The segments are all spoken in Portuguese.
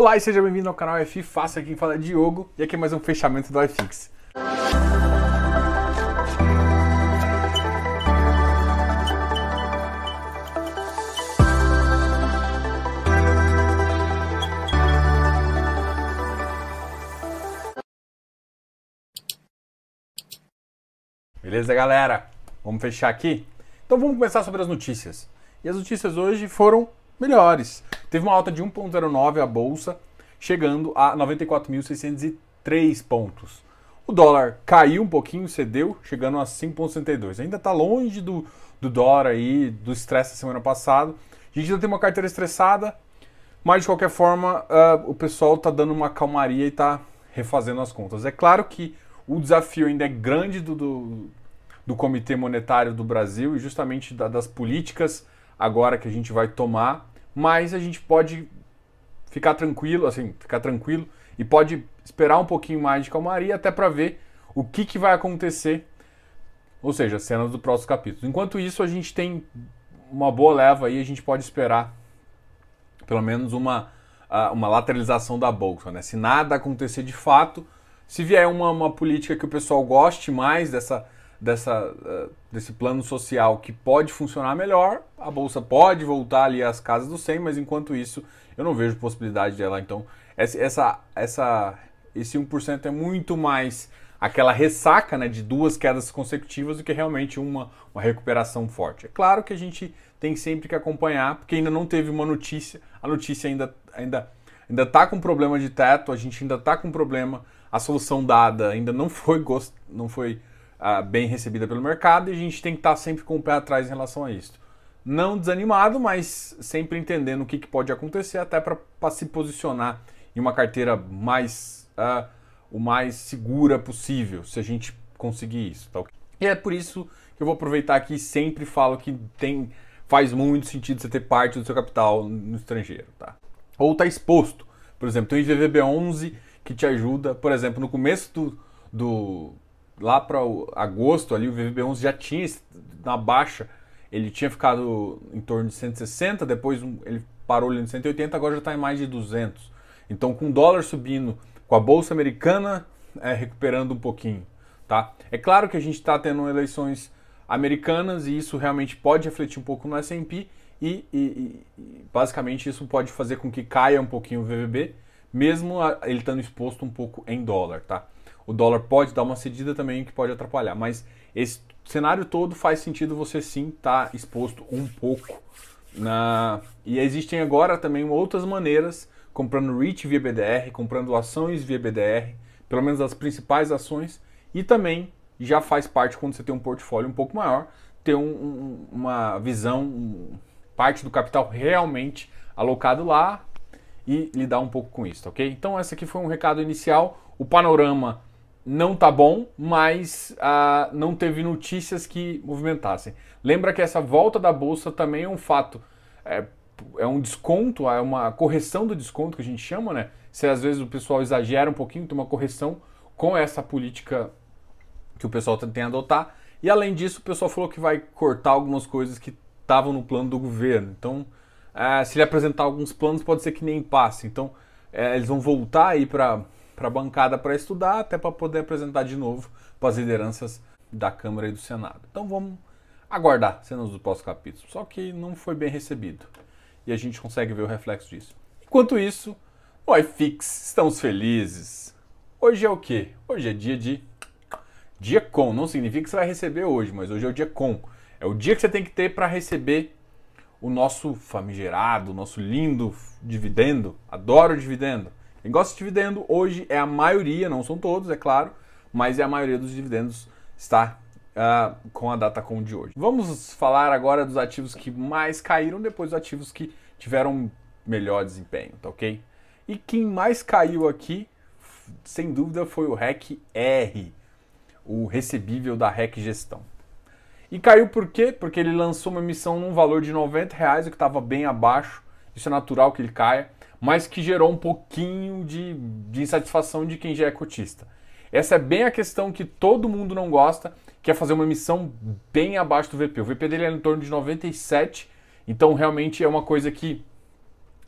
Olá e seja bem-vindo ao canal F Fácil, aqui quem fala é Diogo e aqui é mais um fechamento do iFix. Beleza, galera? Vamos fechar aqui? Então vamos começar sobre as notícias. E as notícias hoje foram melhores. Teve uma alta de 1,09 a bolsa, chegando a 94.603 pontos. O dólar caiu um pouquinho, cedeu, chegando a 5,62. Ainda está longe do, do dólar aí, do estresse da semana passada. A gente ainda tem uma carteira estressada, mas de qualquer forma uh, o pessoal está dando uma calmaria e está refazendo as contas. É claro que o desafio ainda é grande do, do, do Comitê Monetário do Brasil e justamente da, das políticas agora que a gente vai tomar mas a gente pode ficar tranquilo, assim, ficar tranquilo e pode esperar um pouquinho mais de calmaria até para ver o que, que vai acontecer, ou seja, cenas do próximo capítulo. Enquanto isso, a gente tem uma boa leva aí, a gente pode esperar pelo menos uma, uma lateralização da bolsa, né? Se nada acontecer de fato, se vier uma, uma política que o pessoal goste mais dessa dessa, uh, desse plano social que pode funcionar melhor, a bolsa pode voltar ali às casas do 100, mas enquanto isso eu não vejo possibilidade dela. Então, essa, essa, esse 1% é muito mais aquela ressaca né, de duas quedas consecutivas do que realmente uma, uma recuperação forte. É claro que a gente tem sempre que acompanhar, porque ainda não teve uma notícia, a notícia ainda ainda ainda está com problema de teto, a gente ainda está com problema, a solução dada ainda não foi gost, não foi bem recebida pelo mercado e a gente tem que estar tá sempre com o pé atrás em relação a isso. Não desanimado, mas sempre entendendo o que, que pode acontecer, até para se posicionar em uma carteira mais uh, o mais segura possível, se a gente conseguir isso. Tá? E é por isso que eu vou aproveitar aqui e sempre falo que tem, faz muito sentido você ter parte do seu capital no estrangeiro. Tá? Ou está exposto. Por exemplo, tem o IVVB11 que te ajuda, por exemplo, no começo do, do lá para agosto ali o VVB11 já tinha na baixa, ele tinha ficado em torno de 160, depois ele parou ali em 180, agora já está em mais de 200. Então com o dólar subindo, com a bolsa americana é, recuperando um pouquinho, tá? É claro que a gente está tendo eleições americanas e isso realmente pode refletir um pouco no S&P e, e, e, basicamente isso pode fazer com que caia um pouquinho o VVB, mesmo ele estando exposto um pouco em dólar, tá? O dólar pode dar uma cedida também que pode atrapalhar. Mas esse cenário todo faz sentido você sim estar tá exposto um pouco. Na... E existem agora também outras maneiras, comprando REIT via BDR, comprando ações via BDR, pelo menos as principais ações, e também já faz parte quando você tem um portfólio um pouco maior, ter um, um, uma visão, um, parte do capital realmente alocado lá e lidar um pouco com isso, ok? Então, esse aqui foi um recado inicial. O panorama não tá bom, mas ah, não teve notícias que movimentassem. Lembra que essa volta da bolsa também é um fato, é, é um desconto, é uma correção do desconto que a gente chama, né? Se às vezes o pessoal exagera um pouquinho, tem uma correção com essa política que o pessoal tem a adotar. E além disso, o pessoal falou que vai cortar algumas coisas que estavam no plano do governo. Então, é, se ele apresentar alguns planos, pode ser que nem passe. Então, é, eles vão voltar aí para para a bancada para estudar, até para poder apresentar de novo para as lideranças da Câmara e do Senado. Então vamos aguardar cenas do pós-capítulo. Só que não foi bem recebido e a gente consegue ver o reflexo disso. Enquanto isso, o iFix, estamos felizes. Hoje é o quê? Hoje é dia de dia com. Não significa que você vai receber hoje, mas hoje é o dia com. É o dia que você tem que ter para receber o nosso famigerado, o nosso lindo dividendo. Adoro dividendo. Quem gosta de dividendo hoje é a maioria, não são todos, é claro, mas é a maioria dos dividendos está uh, com a data com de hoje. Vamos falar agora dos ativos que mais caíram, depois dos ativos que tiveram melhor desempenho, tá ok? E quem mais caiu aqui, sem dúvida, foi o REC R, o recebível da REC Gestão. E caiu por quê? Porque ele lançou uma emissão num valor de 90 reais, o que estava bem abaixo. Isso é natural que ele caia mas que gerou um pouquinho de, de insatisfação de quem já é cotista. Essa é bem a questão que todo mundo não gosta, que é fazer uma emissão bem abaixo do VP. O VP dele é em torno de 97, então realmente é uma coisa que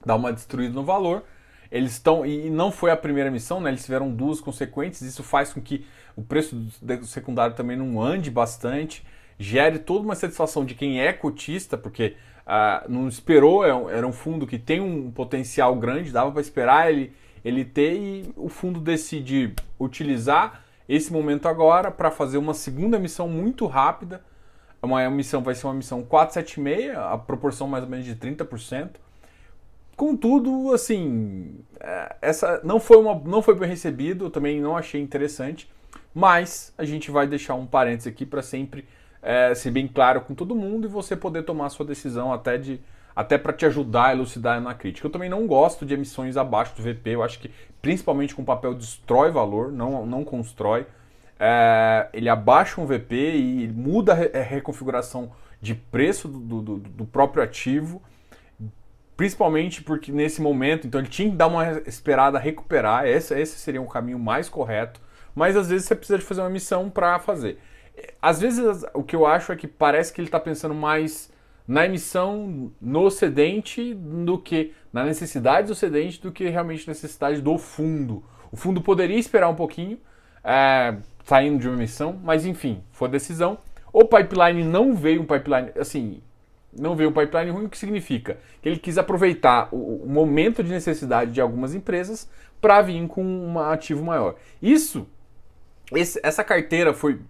dá uma destruída no valor. eles estão. E não foi a primeira emissão, né? Eles tiveram duas consequentes. Isso faz com que o preço do secundário também não ande bastante, gere toda uma satisfação de quem é cotista, porque ah, não esperou, é era um fundo que tem um potencial grande, dava para esperar ele, ele ter, e o fundo decide utilizar esse momento agora para fazer uma segunda emissão muito rápida. Uma emissão vai ser uma emissão 476, a proporção mais ou menos de 30%. Contudo, assim, é, essa não foi, uma, não foi bem recebido, eu também não achei interessante, mas a gente vai deixar um parênteses aqui para sempre é, ser bem claro com todo mundo e você poder tomar sua decisão até de até para te ajudar a elucidar na crítica. Eu também não gosto de emissões abaixo do VP, eu acho que principalmente com papel destrói valor, não, não constrói. É, ele abaixa um VP e muda a reconfiguração de preço do, do, do, próprio ativo, principalmente porque nesse momento, então ele tinha que dar uma esperada recuperar, esse, esse seria um caminho mais correto, mas às vezes você precisa de fazer uma emissão para fazer. Às vezes o que eu acho é que parece que ele está pensando mais na emissão no cedente do que na necessidade do cedente do que realmente necessidade do fundo. O fundo poderia esperar um pouquinho, é, saindo de uma emissão, mas enfim, foi a decisão. O pipeline não veio um pipeline, assim, não veio um pipeline ruim, o que significa? Que ele quis aproveitar o, o momento de necessidade de algumas empresas para vir com um ativo maior. Isso, esse, essa carteira foi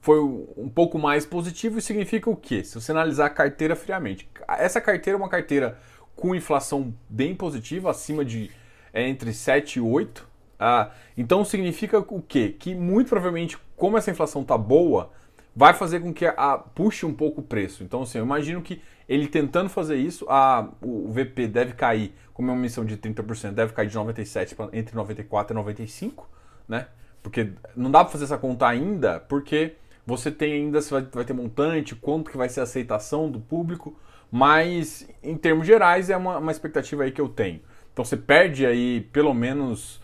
foi um pouco mais positivo e significa o quê? Se você analisar a carteira friamente. Essa carteira é uma carteira com inflação bem positiva, acima de é, entre 7 e 8. Ah, então significa o quê? Que muito provavelmente, como essa inflação está boa, vai fazer com que a, a, puxe um pouco o preço. Então, assim, eu imagino que ele tentando fazer isso, a, o VP deve cair, como é uma emissão de 30%, deve cair de 97 para entre 94 e 95, né? Porque não dá para fazer essa conta ainda, porque você tem ainda, se vai, vai ter montante, quanto que vai ser a aceitação do público, mas em termos gerais é uma, uma expectativa aí que eu tenho. Então você perde aí pelo menos,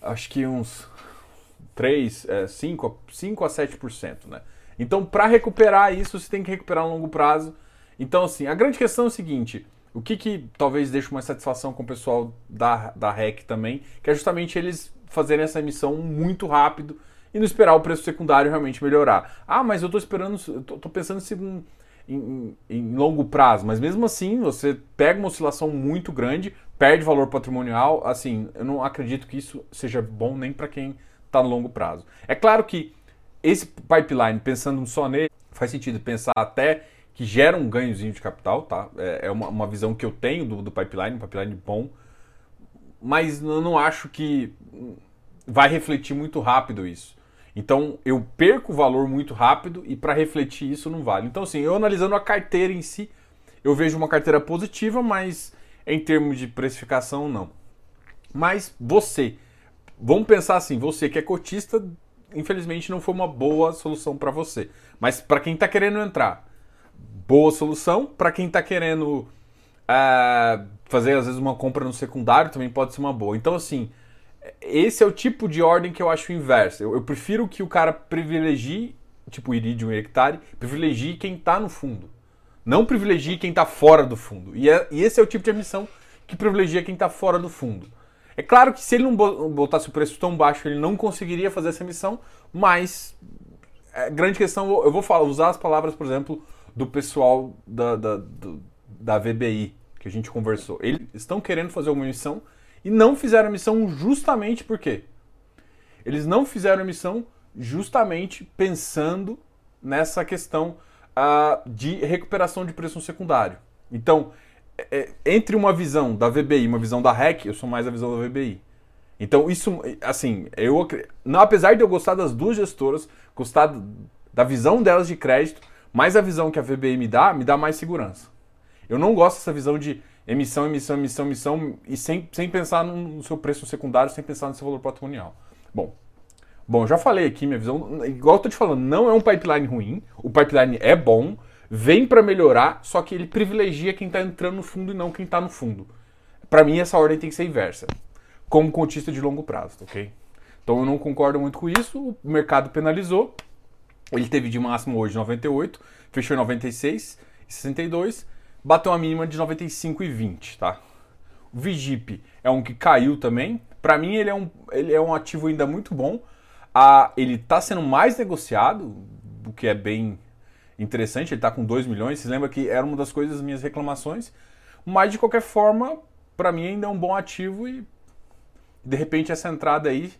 acho que uns 3, é, 5, 5 a 7%, né? Então para recuperar isso você tem que recuperar a longo prazo. Então assim, a grande questão é o seguinte, o que, que talvez deixe uma satisfação com o pessoal da, da REC também, que é justamente eles fazerem essa emissão muito rápido, e não esperar o preço secundário realmente melhorar. Ah, mas eu estou esperando, estou pensando em, em, em, longo prazo, mas mesmo assim você pega uma oscilação muito grande, perde valor patrimonial. Assim, eu não acredito que isso seja bom nem para quem está no longo prazo. É claro que esse pipeline, pensando só nele, faz sentido pensar até que gera um ganhozinho de capital, tá? É, é uma, uma visão que eu tenho do, do pipeline, um pipeline bom, mas eu não acho que vai refletir muito rápido isso. Então eu perco o valor muito rápido e para refletir isso não vale. Então, assim, eu analisando a carteira em si, eu vejo uma carteira positiva, mas em termos de precificação, não. Mas você, vamos pensar assim, você que é cotista, infelizmente não foi uma boa solução para você. Mas para quem está querendo entrar, boa solução. Para quem está querendo uh, fazer às vezes uma compra no secundário, também pode ser uma boa. Então, assim, esse é o tipo de ordem que eu acho inverso. Eu, eu prefiro que o cara privilegie, tipo Iridium e Hectare, privilegie quem está no fundo. Não privilegie quem está fora do fundo. E, é, e, esse é o tipo de emissão que privilegia quem está fora do fundo. É claro que se ele não botasse o preço tão baixo, ele não conseguiria fazer essa emissão, mas é grande questão, eu vou falar, usar as palavras, por exemplo, do pessoal da, da, da VBI, que a gente conversou. Eles estão querendo fazer uma emissão e não fizeram a missão justamente por quê? Eles não fizeram a missão justamente pensando nessa questão uh, de recuperação de preço secundário. Então, é, entre uma visão da VBI e uma visão da REC, eu sou mais a visão da VBI. Então, isso, assim, eu não, apesar de eu gostar das duas gestoras, gostar da visão delas de crédito, mas a visão que a VBI me dá, me dá mais segurança. Eu não gosto dessa visão de emissão, emissão, emissão, emissão, e sem, sem pensar no seu preço secundário, sem pensar no seu valor patrimonial. Bom, bom, já falei aqui minha visão, igual eu tô te falando, não é um pipeline ruim, o pipeline é bom, vem para melhorar, só que ele privilegia quem está entrando no fundo e não quem está no fundo. Para mim, essa ordem tem que ser inversa, como contista de longo prazo, ok? Então eu não concordo muito com isso, o mercado penalizou, ele teve de máximo hoje 98, fechou em 96, 62, bateu uma mínima de 95,20, tá? O Vigip é um que caiu também. Para mim, ele é, um, ele é um ativo ainda muito bom. Ah, ele está sendo mais negociado, o que é bem interessante. Ele está com 2 milhões. Você lembra que era uma das coisas das minhas reclamações. Mas, de qualquer forma, para mim ainda é um bom ativo e, de repente, essa entrada aí,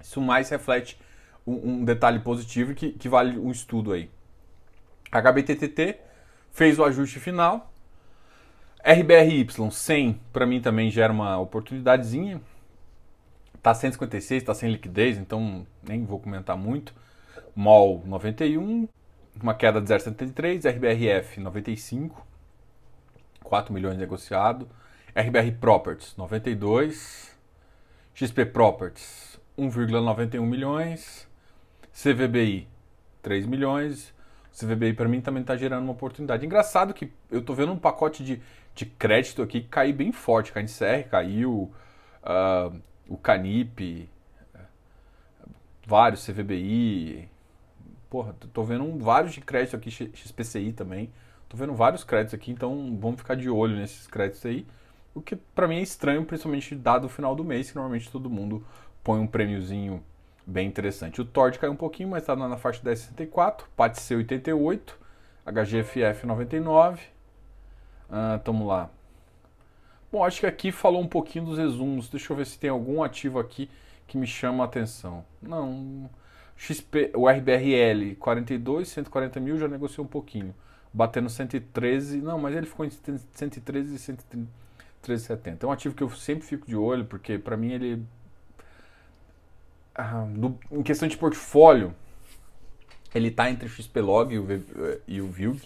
isso mais reflete um, um detalhe positivo que, que vale um estudo aí. HBTTT fez o ajuste final. RBRY 100 para mim também gera uma oportunidadezinha. Tá 156, tá sem liquidez, então nem vou comentar muito. MOL 91, uma queda de 0,73, RBRF 95, 4 milhões negociado. RBR Properties 92, XP Properties 1,91 milhões, CVBI 3 milhões, CVBI para mim também está gerando uma oportunidade. Engraçado que eu estou vendo um pacote de, de crédito aqui cair bem forte. CANCR caiu, uh, o Canip, vários CVBI. Porra, tô vendo um, vários de crédito aqui, XPCI também. Tô vendo vários créditos aqui, então vamos ficar de olho nesses créditos aí. O que para mim é estranho, principalmente dado o final do mês, que normalmente todo mundo põe um prêmiozinho bem interessante. O Tord caiu um pouquinho, mas está na faixa 10,64. PATC 88. HGFF 99. Ah, tamo lá. Bom, acho que aqui falou um pouquinho dos resumos. Deixa eu ver se tem algum ativo aqui que me chama a atenção. Não. XP, o RBRL 42, 140 mil, já negociou um pouquinho. Batendo 113. Não, mas ele ficou em 113 e 113,70. É um ativo que eu sempre fico de olho, porque para mim ele ah, do, em questão de portfólio, ele está entre o XPlog e o, e o Vilg.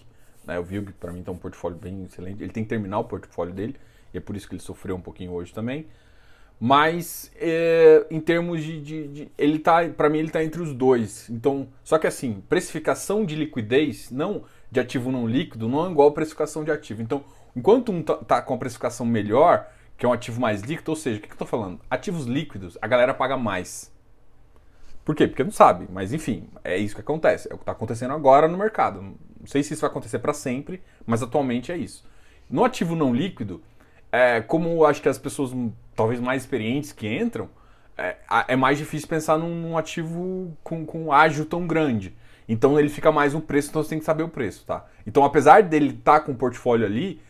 Né? O Vilg, para mim, está um portfólio bem excelente. Ele tem que terminar o portfólio dele, e é por isso que ele sofreu um pouquinho hoje também. Mas, é, em termos de, de, de ele tá, para mim, ele está entre os dois. Então, só que assim, precificação de liquidez, não de ativo não líquido, não é igual a precificação de ativo. Então, enquanto um tá, tá com a precificação melhor, que é um ativo mais líquido, ou seja, o que, que eu estou falando? Ativos líquidos, a galera paga mais. Por quê? Porque não sabe. Mas enfim, é isso que acontece. É o que está acontecendo agora no mercado. Não sei se isso vai acontecer para sempre, mas atualmente é isso. No ativo não líquido, é, como acho que as pessoas talvez mais experientes que entram, é, é mais difícil pensar num, num, ativo com, com ágio tão grande. Então ele fica mais um preço, então você tem que saber o preço, tá? Então apesar dele estar tá com o portfólio ali,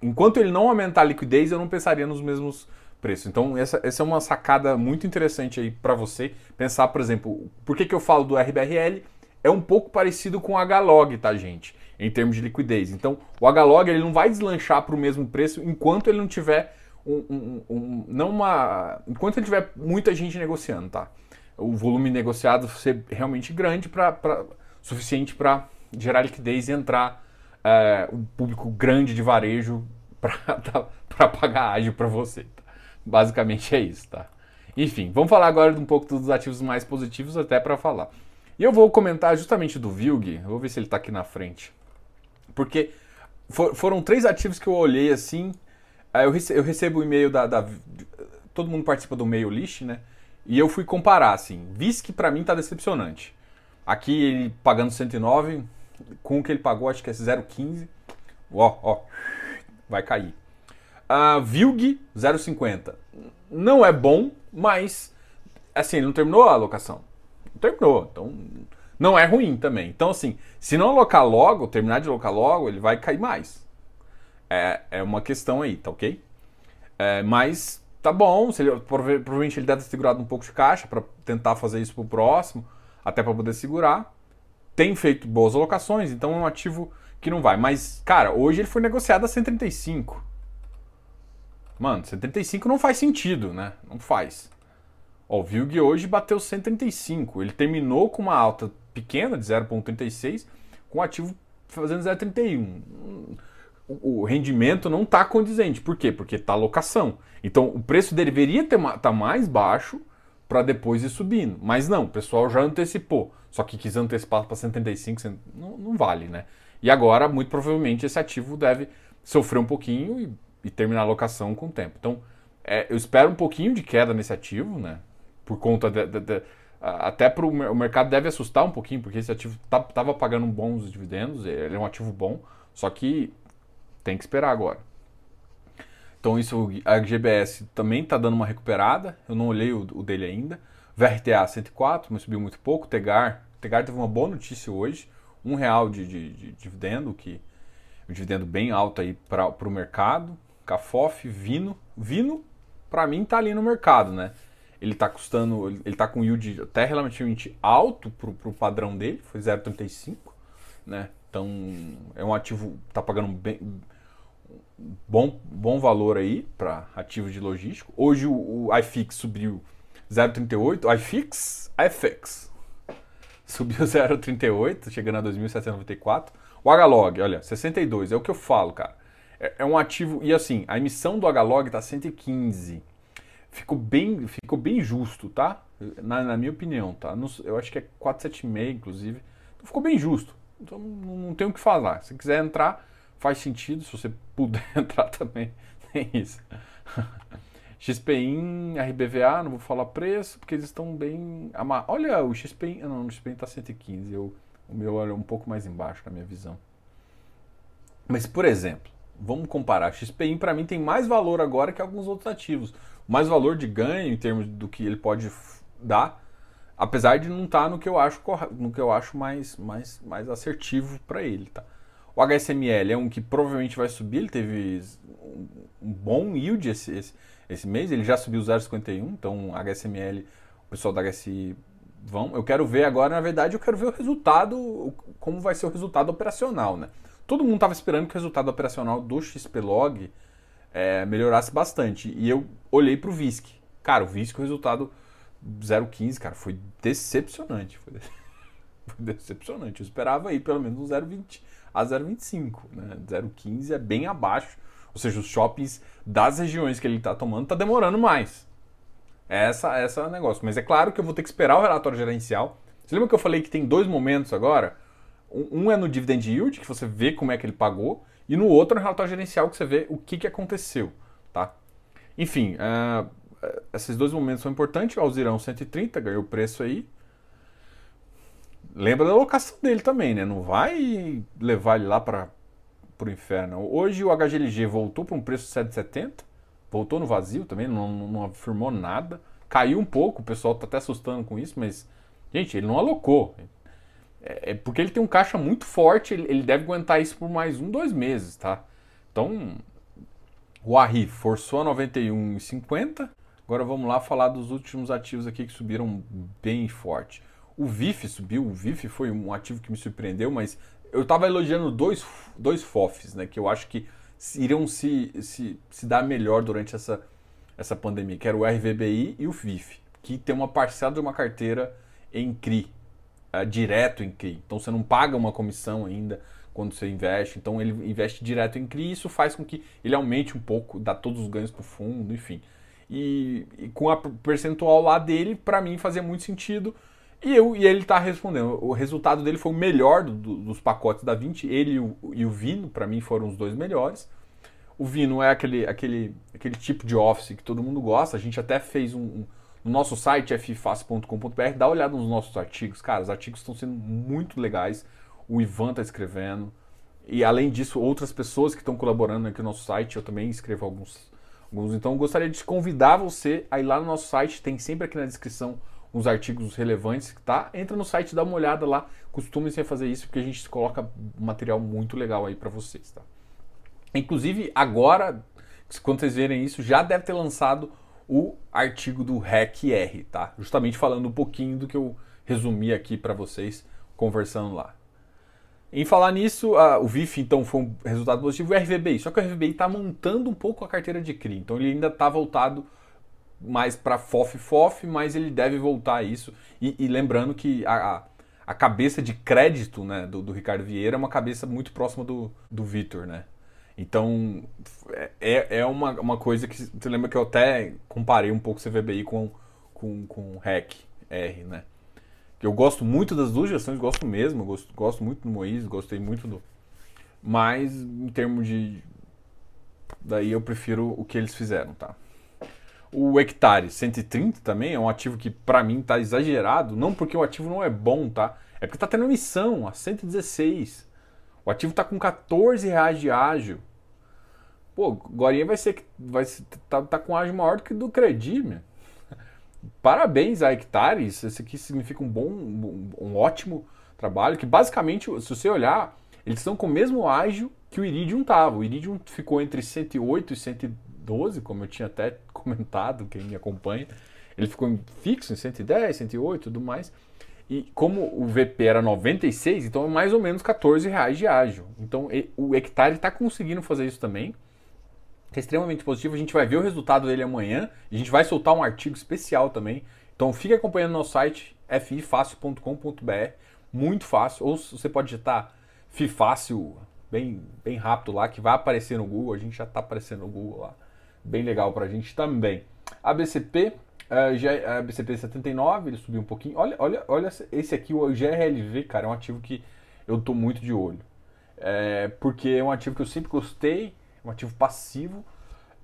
enquanto ele não aumentar a liquidez, eu não pensaria nos mesmos preço. Então, essa, essa é uma sacada muito interessante aí para você pensar, por exemplo, por que, que eu falo do RBRL? É um pouco parecido com o HLOG, tá, gente? Em termos de liquidez. Então, o HLOG ele não vai deslanchar para o mesmo preço enquanto ele não tiver um, um, um, não uma, enquanto ele tiver muita gente negociando, tá? O volume negociado ser realmente grande para suficiente para gerar liquidez e entrar é, um público grande de varejo para pagar ágil para você. Tá? Basicamente é isso, tá? Enfim, vamos falar agora um pouco dos ativos mais positivos até para falar. E eu vou comentar justamente do Vilg, vou ver se ele está aqui na frente. Porque for, foram três ativos que eu olhei assim. Eu, rece, eu recebo o e-mail da, da, Todo mundo participa do mail list, né? E eu fui comparar, assim. Que para mim tá decepcionante. Aqui ele pagando 109, com o que ele pagou, acho que é 0,15. Ó, ó, vai cair. A Vilg 0,50. Não é bom, mas assim, ele não terminou a alocação. Não terminou. Então, não é ruim também. Então, assim, se não alocar logo, terminar de alocar logo, ele vai cair mais. É, é uma questão aí, tá ok? É, mas tá bom, se ele, provavelmente ele deve ter segurado um pouco de caixa para tentar fazer isso pro próximo, até para poder segurar. Tem feito boas alocações, então é um ativo que não vai. Mas, cara, hoje ele foi negociado a 135. Mano, 135 não faz sentido, né? Não faz. Ó, o Vilg hoje bateu 135. Ele terminou com uma alta pequena de 0,36, com o ativo fazendo 0,31. O rendimento não está condizente. Por quê? Porque está locação. Então o preço deveria estar tá mais baixo para depois ir subindo. Mas não, o pessoal já antecipou. Só que quis antecipar para 135, não, não vale, né? E agora, muito provavelmente, esse ativo deve sofrer um pouquinho e e terminar a locação com o tempo. Então, é, eu espero um pouquinho de queda nesse ativo, né? Por conta de, de, de até para o mercado deve assustar um pouquinho, porque esse ativo estava tá, pagando bons dividendos, ele é um ativo bom, só que tem que esperar agora. Então isso, a GBS também está dando uma recuperada. Eu não olhei o, o, dele ainda. VRTA 104, mas subiu muito pouco. Tegar, Tegar teve uma boa notícia hoje. Um real de, de, de dividendo, que um dividendo bem alto aí para o mercado. Cafof, Vino. Vino, para mim, tá ali no mercado, né? Ele está custando, ele está com yield até relativamente alto para o padrão dele, foi 0,35, né? Então é um ativo, está pagando bem, bom, bom valor aí para ativo de logístico. Hoje o, o iFix subiu 0,38, iFix, iFix subiu 0,38, chegando a 2.794. O HLOG, olha, 62, é o que eu falo, cara. É, é um ativo, e assim, a emissão do HLOG está 115 ficou bem, ficou bem justo, tá? Na, na minha opinião, tá? eu acho que é 476, inclusive. Então ficou bem justo. Então não, tem o que falar. Se quiser entrar, faz sentido. Se você puder entrar também, tem isso. XPIN, RBVA, não vou falar preço, porque eles estão bem. Olha, o XPIN. Não, o XPIN está 115. Eu, o meu é um pouco mais embaixo na minha visão. Mas, por exemplo, vamos comparar. XPIN para mim tem mais valor agora que alguns outros ativos mais valor de ganho em termos do que ele pode dar, apesar de não estar tá no que eu acho no que eu acho mais mais mais assertivo para ele, tá? O HSML é um que provavelmente vai subir, ele teve um bom yield esse, esse, esse mês, ele já subiu 0,51, então HSML, o pessoal da HSI vão. Eu quero ver agora, na verdade, eu quero ver o resultado, como vai ser o resultado operacional, né? Todo mundo estava esperando que o resultado operacional do XPlog é, melhorasse bastante. E eu olhei para o VISC. Cara, o VISC, o resultado 0,15, cara, foi decepcionante. Foi, de... foi, decepcionante. Eu esperava aí pelo menos um 0,20 a 0,25. Né? 0,15 é bem abaixo. Ou seja, os shoppings das regiões que ele está tomando está demorando mais. Essa, essa é o negócio. Mas é claro que eu vou ter que esperar o relatório gerencial. Você lembra que eu falei que tem dois momentos agora? Um é no dividend yield, que você vê como é que ele pagou, e no outro, no relatório gerencial, que você vê o que, que aconteceu. Tá? Enfim, uh, esses dois momentos são importantes. O Alzirão 130 ganhou preço aí. Lembra da alocação dele também, né? Não vai levar ele lá para o inferno. Hoje o HGLG voltou para um preço 7,70. Voltou no vazio também, não, não afirmou nada. Caiu um pouco, o pessoal está até assustando com isso, mas, gente, ele não alocou. É, é, porque ele tem um caixa muito forte, ele, deve aguentar isso por mais um, dois meses, tá? Então, o Arri forçou a 91,50. Agora vamos lá falar dos últimos ativos aqui que subiram bem forte. O VIF subiu, o VIF foi um ativo que me surpreendeu, mas eu estava elogiando dois, dois FOFs, né? Que eu acho que iriam se, se, se dar melhor durante essa, essa pandemia, que era o RVBI e o VIF, que tem uma parcela de uma carteira em CRI, uh, direto em CRI. Então você não paga uma comissão ainda quando você investe. Então ele investe direto em CRI e isso faz com que ele aumente um pouco, dá todos os ganhos para o fundo, enfim. E, e, com a percentual lá dele, para mim fazia muito sentido. E, eu, e ele está respondendo. O resultado dele foi o melhor do, do, dos pacotes da 20. Ele e o, e o Vino, para mim, foram os dois melhores. O Vino é aquele, aquele, aquele tipo de office que todo mundo gosta. A gente até fez um, um no nosso site ffácil.com.br, dá uma olhada nos nossos artigos. Cara, os artigos estão sendo muito legais. O Ivan está escrevendo. E além disso, outras pessoas que estão colaborando aqui no nosso site, eu também escrevo alguns. alguns. Então, gostaria de convidar você a ir lá no nosso site, tem sempre aqui na descrição uns artigos relevantes, tá? Entra no site, dá uma olhada lá, costumem-se a fazer isso, porque a gente coloca material muito legal aí para vocês, tá? Inclusive, agora, quando vocês verem isso, já deve ter lançado o artigo do REC-R, tá? Justamente falando um pouquinho do que eu resumi aqui para vocês conversando lá. Em falar nisso, a, o VIF então foi um resultado positivo e o RVBI, só que o RVBI está montando um pouco a carteira de CRI, então ele ainda está voltado mais para FOF-FOF, mas ele deve voltar a isso. E, e lembrando que a, a, cabeça de crédito né, do, do, Ricardo Vieira é uma cabeça muito próxima do, do Vitor, né? Então, é, é uma, uma coisa que você lembra que eu até comparei um pouco o CVBI com, com, com REC R, né? Eu gosto muito das duas gestões, gosto mesmo, gosto, gosto muito do Moisés, gostei muito do. Mas em termos de. Daí eu prefiro o que eles fizeram, tá? O hectare 130 também é um ativo que para mim tá exagerado, não porque o ativo não é bom, tá? É porque tá tendo emissão a 116. O ativo está com 14 reais de ágio. Pô, agora vai ser que vai tá, tá com ágio maior do que do Credime. Parabéns a Hectares, esse aqui significa um bom, um, um ótimo trabalho, que basicamente, se você olhar, eles estão com o mesmo ágio que o Iridium estava. O Iridium ficou entre 108 e 112, como eu tinha até comentado, quem me acompanha. Ele ficou fixo em 110, 108 e tudo mais. E como o VP era 96, então é mais ou menos 14 reais de ágio. Então o hectare está conseguindo fazer isso também. É extremamente positivo. A gente vai ver o resultado dele amanhã. A gente vai soltar um artigo especial também. Então fique acompanhando nosso site fifácil.com.br. Muito fácil. Ou você pode digitar Fifácil bem, bem rápido lá, que vai aparecer no Google. A gente já está aparecendo no Google lá. Bem legal para a gente também. ABCP, uh, G, ABCP 79, ele subiu um pouquinho. Olha, olha, olha esse aqui, o GRLV, cara, é um ativo que eu estou muito de olho. É, porque é um ativo que eu sempre gostei, um ativo passivo,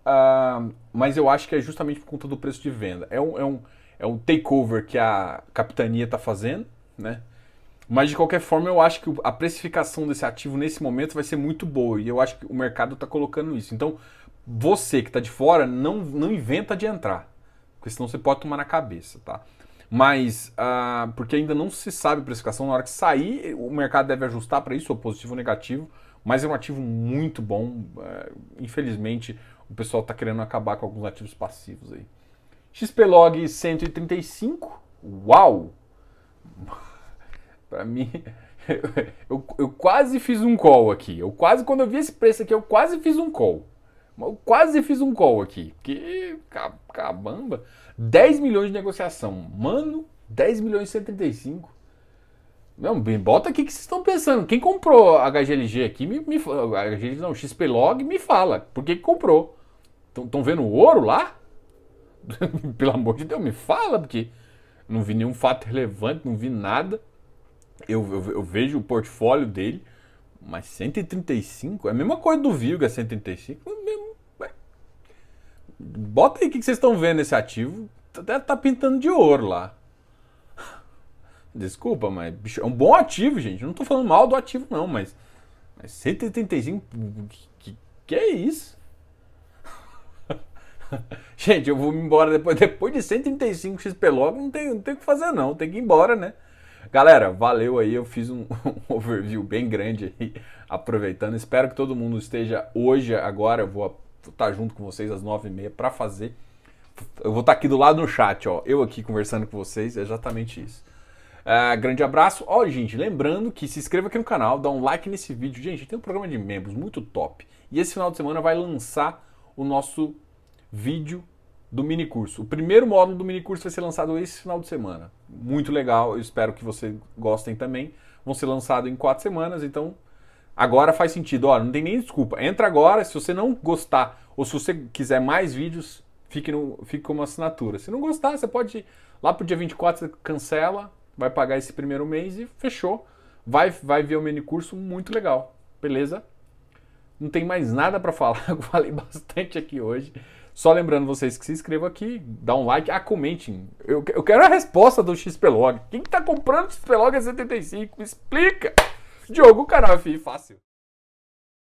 uh, mas eu acho que é justamente por conta do preço de venda. É um, é um, é um takeover que a capitania está fazendo, né? Mas de qualquer forma, eu acho que a precificação desse ativo nesse momento vai ser muito boa. E eu acho que o mercado está colocando isso. Então, você que está de fora, não, não inventa de entrar. Porque senão você pode tomar na cabeça, tá? Mas, uh, porque ainda não se sabe a precificação, na hora que sair, o mercado deve ajustar para isso, ou positivo ou negativo. Mas é um ativo muito bom. Uh, infelizmente, o pessoal está querendo acabar com alguns ativos passivos aí. XPlog 135. Uau! Para mim, eu, eu, quase fiz um call aqui. Eu quase, quando eu vi esse preço aqui, eu quase fiz um call. Eu quase fiz um call aqui. Que cabamba. 10 milhões de negociação. Mano, 10 milhões e 135. Não, bota aqui que vocês estão pensando. Quem comprou a HGLG aqui, me, me HGLG não, XPlog, me fala. Por que, que comprou? Estão vendo ouro lá? Pelo amor de Deus, me fala, porque não vi nenhum fato relevante, não vi nada. Eu, eu, eu, vejo o portfólio dele, mas 135 é a mesma coisa do Vilga 135. Bota aí o que vocês estão vendo esse ativo. Até tá pintando de ouro lá. Desculpa, mas bicho, é um bom ativo, gente. não tô falando mal do ativo, não, mas, mas 135. Que, que é isso? gente, eu vou embora depois. Depois de 135 XP logo, não tem, não tem o que fazer, não. Tem que ir embora, né? Galera, valeu aí. Eu fiz um, um overview bem grande aí, aproveitando. Espero que todo mundo esteja hoje, agora. Eu vou estar junto com vocês às nove e meia para fazer. Eu vou estar aqui do lado no chat, ó. Eu aqui conversando com vocês, é exatamente isso. Uh, grande abraço. Ó, gente, lembrando que se inscreva aqui no canal, dá um like nesse vídeo. Gente, tem um programa de membros muito top. E esse final de semana vai lançar o nosso vídeo do mini curso. O primeiro módulo do mini curso vai ser lançado esse final de semana. Muito legal, eu espero que vocês gostem também. Vão ser lançados em quatro semanas, então agora faz sentido. Ó, não tem nem desculpa. Entra agora, se você não gostar ou se você quiser mais vídeos, fique, no, fique assinatura. Se não gostar, você pode ir lá pro dia 24, você cancela, vai pagar esse primeiro mês e fechou. Vai, vai ver o mini curso muito legal, beleza? Não tem mais nada para falar, eu falei bastante aqui hoje. Só lembrando vocês que se inscrevam aqui, dá um like, ah, comentem. Eu, eu quero a resposta do XPlog. Quem que tá comprando XPlog a 75? Explica! Diogo, canal fácil.